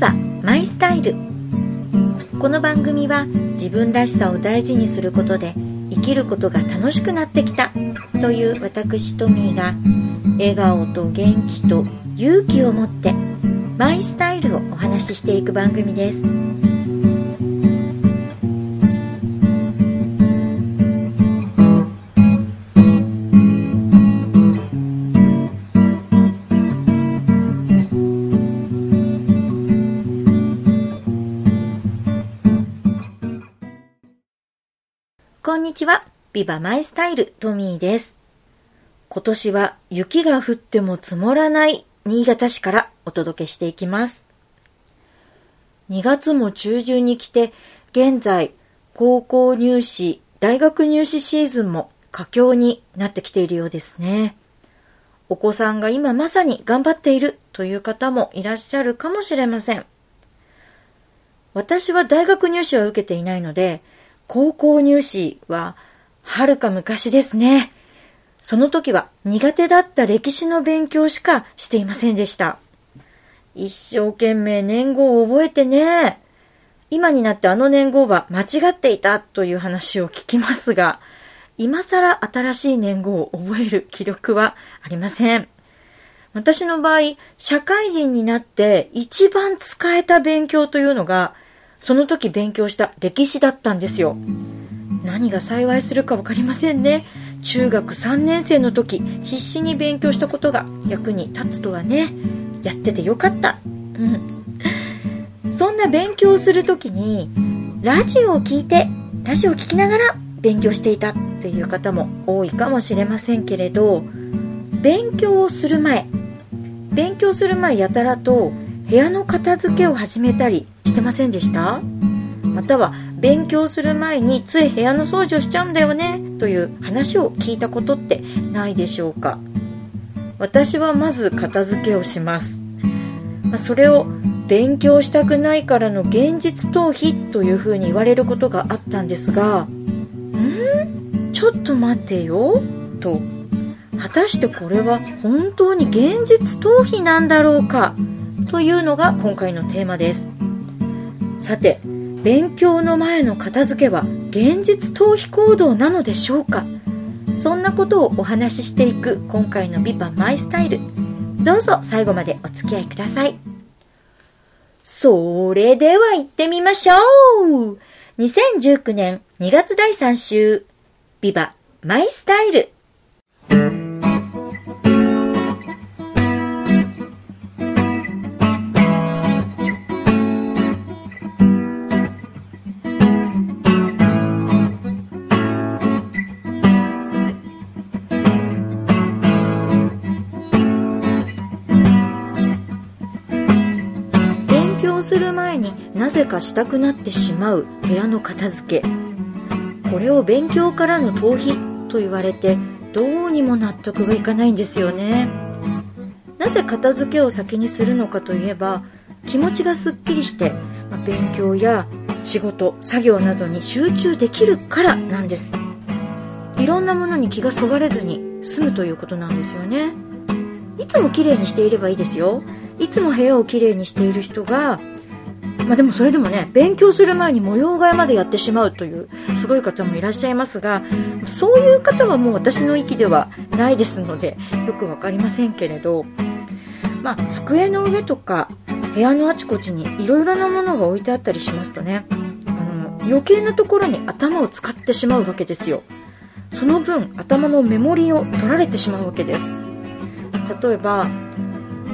バマイスタイル。この番組は自分らしさを大事にすることで生きることが楽しくなってきたという私トミーが笑顔と元気と勇気を持ってマイスタイルをお話ししていく番組です。こんにちは。ビバマイスタイルトミーです。今年は雪が降っても積もらない新潟市からお届けしていきます。2月も中旬に来て、現在、高校入試、大学入試シーズンも佳境になってきているようですね。お子さんが今まさに頑張っているという方もいらっしゃるかもしれません。私は大学入試は受けていないので、高校入試ははるか昔ですね。その時は苦手だった歴史の勉強しかしていませんでした。一生懸命年号を覚えてね。今になってあの年号は間違っていたという話を聞きますが、今更新しい年号を覚える気力はありません。私の場合、社会人になって一番使えた勉強というのが、その時勉強した歴史だったんですよ。何が幸いするか分かりませんね。中学3年生の時、必死に勉強したことが役に立つとはね、やっててよかった。うん。そんな勉強する時に、ラジオを聞いて、ラジオを聞きながら勉強していたという方も多いかもしれませんけれど、勉強をする前、勉強する前やたらと部屋の片付けを始めたりしてませんでした？または勉強する前につい部屋の掃除をしちゃうんだよね？という話を聞いたことってないでしょうか？私はまず片付けをします、ま、それを勉強したくないからの現実逃避というふうに言われることがあったんですがん？ちょっと待てよ？と。果たしてこれは本当に現実逃避なんだろうか？というのが今回のテーマです。さて勉強の前の片付けは現実逃避行動なのでしょうか？そんなことをお話ししていく今回のビバマイスタイル。どうぞ最後までお付き合いください。それでは行ってみましょう。2019年2月第3週ビバマイスタイル。かしたくなってしまう部屋の片付け。これを勉強からの逃避と言われてどうにも納得がいかないんですよね。なぜ片付けを先にするのかといえば気持ちがすっきりして、まあ勉強や仕事作業などに集中できるからなんです。いろんなものに気がそがれずに済むということなんですよね。いつも綺麗にしていればいいですよ。いつも部屋をきれいにしている人がまあでもそれでもね勉強する前に模様替えまでやってしまうというすごい方もいらっしゃいますがそういう方はもう私の域ではないですのでよく分かりませんけれどまあ机の上とか部屋のあちこちにいろいろなものが置いてあったりしますとねあの余計なところに頭を使ってしまうわけですよ。その分頭のメモリを取られてしまうわけです。例えば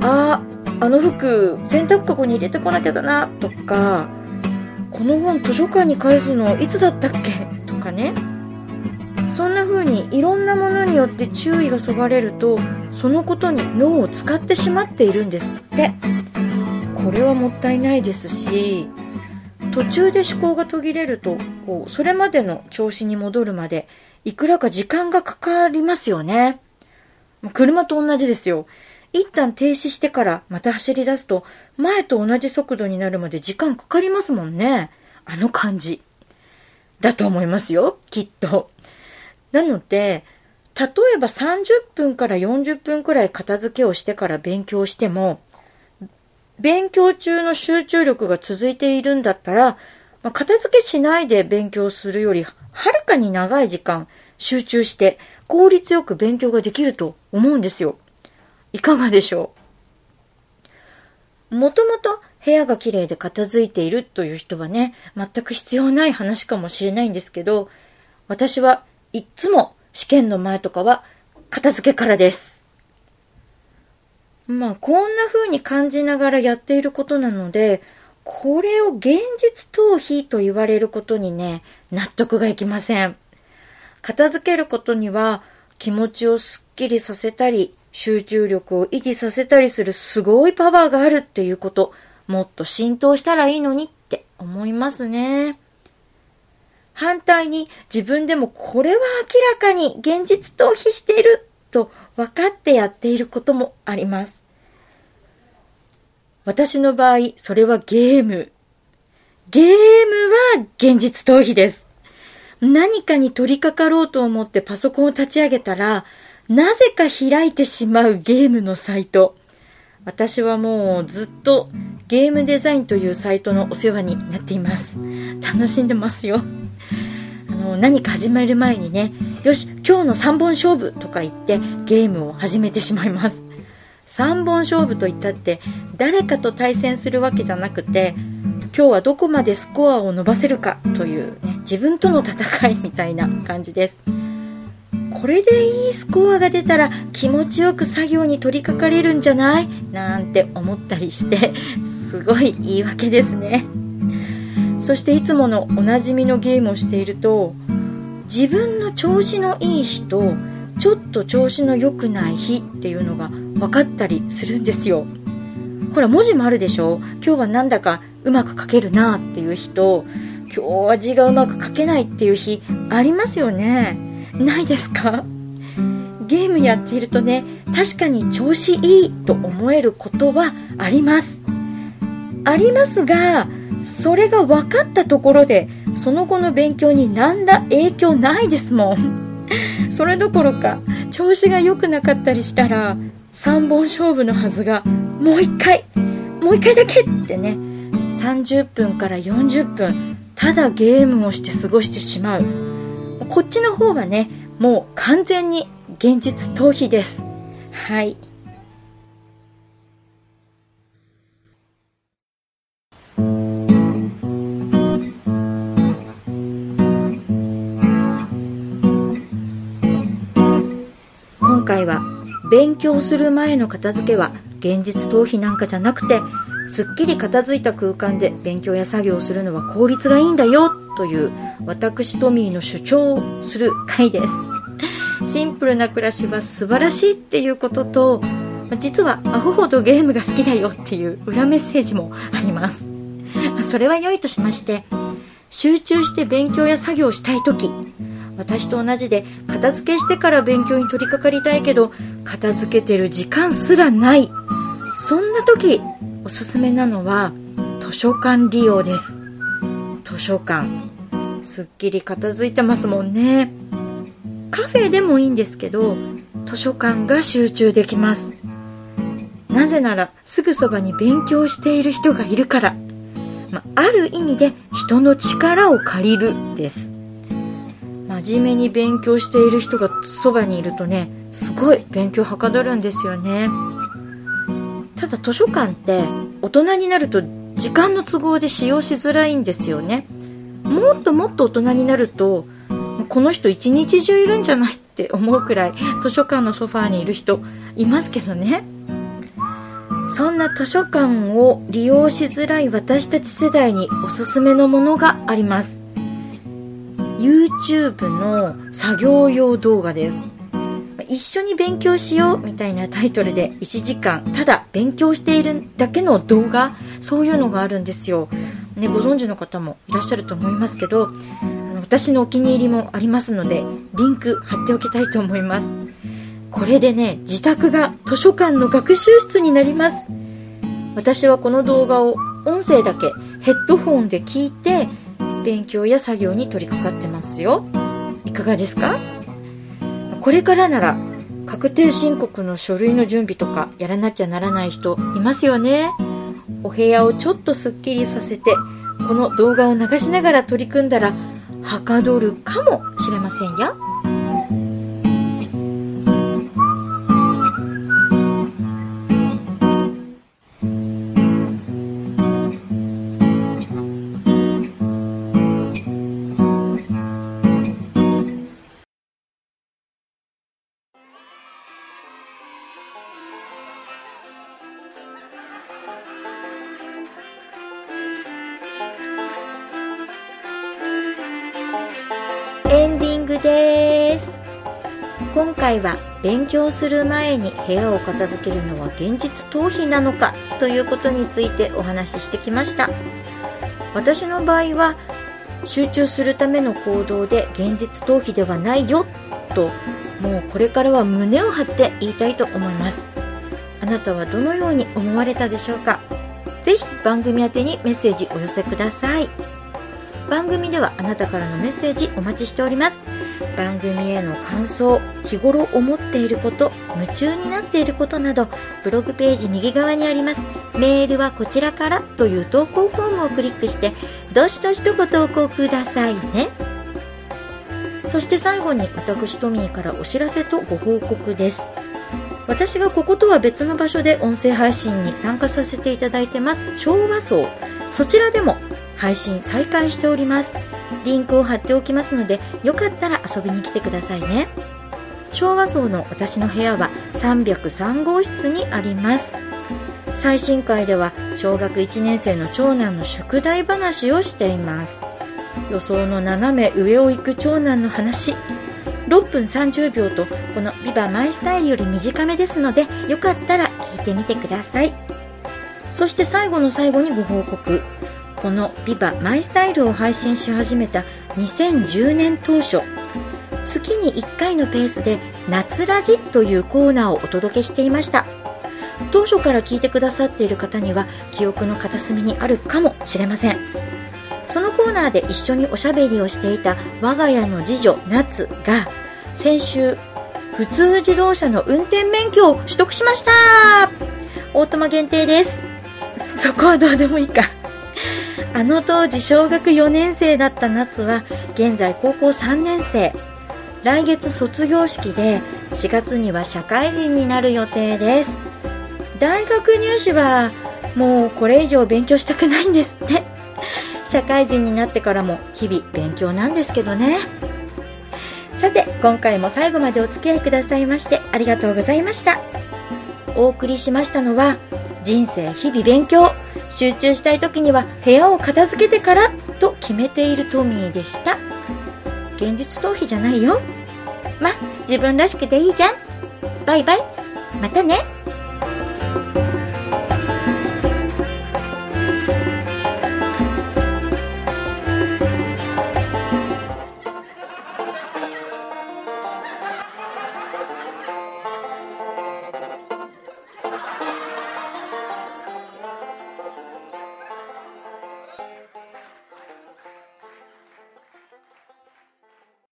ああの服洗濯かごに入れてこなきゃだなとかこの本図書館に返すのいつだったっけ？とかね。そんな風にいろんなものによって注意がそがれるとそのことに脳を使ってしまっているんですって。これはもったいないですし途中で思考が途切れるとこうそれまでの調子に戻るまでいくらか時間がかかりますよね。車と同じですよ。一旦停止してからまた走り出すと前と同じ速度になるまで時間かかりますもんね。あの感じ。だと思いますよ、きっと。なので、例えば30分から40分くらい片付けをしてから勉強しても、勉強中の集中力が続いているんだったら、まあ、片付けしないで勉強するより、はるかに長い時間集中して効率よく勉強ができると思うんですよ。いかがでしょう？もともと部屋が綺麗で片付いているという人はね、全く必要ない話かもしれないんですけど、私はいっつも試験の前とかは片付けからです。まあ、こんな風に感じながらやっていることなので、これを現実逃避と言われることにね、納得がいきません。片付けることには気持ちをすっきりさせたり、集中力を維持させたりするすごいパワーがあるっていうこと、もっと浸透したらいいのにって思いますね。反対に自分でもこれは明らかに現実逃避していると分かってやっていることもあります。私の場合、それはゲーム。ゲームは現実逃避です。何かに取り掛かろうと思ってパソコンを立ち上げたら、なぜか開いてしまうゲームのサイト。私はもうずっとゲームデザインというサイトのお世話になっています。楽しんでますよ。あの、何か始める前にね、よし、今日の3本勝負とか言ってゲームを始めてしまいます。3本勝負といったって誰かと対戦するわけじゃなくて、今日はどこまでスコアを伸ばせるかというね、自分との戦いみたいな感じです。これでいいスコアが出たら気持ちよく作業に取り掛かれるんじゃない？なんて思ったりして すごい言い訳ですね。そしていつものおなじみのゲームをしていると自分の調子のいい日とちょっと調子の良くない日っていうのが分かったりするんですよ。ほら文字もあるでしょ？今日はなんだかうまく書けるなっていう日と今日は字がうまく書けないっていう日ありますよね。ないですか？ゲームやっているとね確かに調子いいと思えることはあります。ありますがそれが分かったところでその後の勉強に何ら影響ないですもん。それどころか調子が良くなかったりしたら3本勝負のはずがもう1回もう1回だけってね30分から40分ただゲームをして過ごしてしまう。こっちの方はねもう完全に現実逃避です。はい。今回は勉強する前の片付けは現実逃避なんかじゃなくてすっきり片付いた空間で勉強や作業をするのは効率がいいんだよという私トミーの主張をする回です。シンプルな暮らしは素晴らしいっていうことと実はアホほどゲームが好きだよっていう裏メッセージもあります。それは良いとしまして集中して勉強や作業をしたい時。私と同じで片付けしてから勉強に取り掛かりたいけど片付けてる時間すらない。そんな時おすすめなのは図書館利用です。図書館。すっきり片付いてますもんね。カフェでもいいんですけど図書館が集中できます。なぜならすぐそばに勉強している人がいるから、まある意味で人の力を借りるです。真面目に勉強している人がそばにいるとねすごい勉強はかどるんですよね。ただ図書館って大人になると時間の都合で使用しづらいんですよね。もっともっと大人になるとこの人一日中いるんじゃないって思うくらい図書館のソファーにいる人いますけどね。そんな図書館を利用しづらい私たち世代におすすめのものがあります。YouTube の作業用動画です。一緒に勉強しようみたいなタイトルで1時間ただ勉強しているだけの動画そういうのがあるんですよ、ね、ご存知の方もいらっしゃると思いますけど私のお気に入りもありますのでリンク貼っておきたいと思います。これでね自宅が図書館の学習室になります。私はこの動画を音声だけヘッドホンで聞いて勉強や作業に取り掛かってますよ。いかがですか？これからなら確定申告の書類の準備とかやらなきゃならない人いますよね。お部屋をちょっとすっきりさせてこの動画を流しながら取り組んだらはかどるかもしれませんよ。今回は勉強する前に部屋を片付けるのは現実逃避なのかということについてお話ししてきました。私の場合は集中するための行動で現実逃避ではないよともうこれからは胸を張って言いたいと思います。あなたはどのように思われたでしょうか？ぜひ番組宛にメッセージお寄せください。番組ではあなたからのメッセージお待ちしております。番組への感想日頃思っていること夢中になっていることなどブログページ右側にあります。メールはこちらからという投稿フォームをクリックしてどしどしとご投稿くださいね。そして最後に私トミーからお知らせとご報告です。私がこことは別の場所で音声配信に参加させていただいてます。昭和層そちらでも配信再開しております。リンクを貼っておきますのでよかったら遊びに来てくださいね。昭和層の私の部屋は303号室にあります。最新回では小学1年生の長男の宿題話をしています。予想の斜め上を行く長男の話。6分30秒とこの「ビバマイスタイルより短めですのでよかったら聞いてみてください。そして最後の最後にご報告。この「ビバマイスタイルを配信し始めた2010年当初月に1回のペースで「夏ラジ」というコーナーをお届けしていました。当初から聞いてくださっている方には記憶の片隅にあるかもしれません。そのコーナーで一緒におしゃべりをしていた我が家の次女夏が先週普通自動車の運転免許を取得しました。オートマ限定です。そこはどうでもいいか。あの当時小学4年生だった夏は現在高校3年生。来月卒業式で4月には社会人になる予定です。大学入試はもうこれ以上勉強したくないんですって。社会人になってからも日々勉強なんですけどね。さて今回も最後までお付き合いくださいましてありがとうございました。お送りしましたのは人生日々勉強。集中したい時には部屋を片付けてからと決めているトミーでした。現実逃避じゃないよ。ま自分らしくていいじゃん。バイバイ。またね。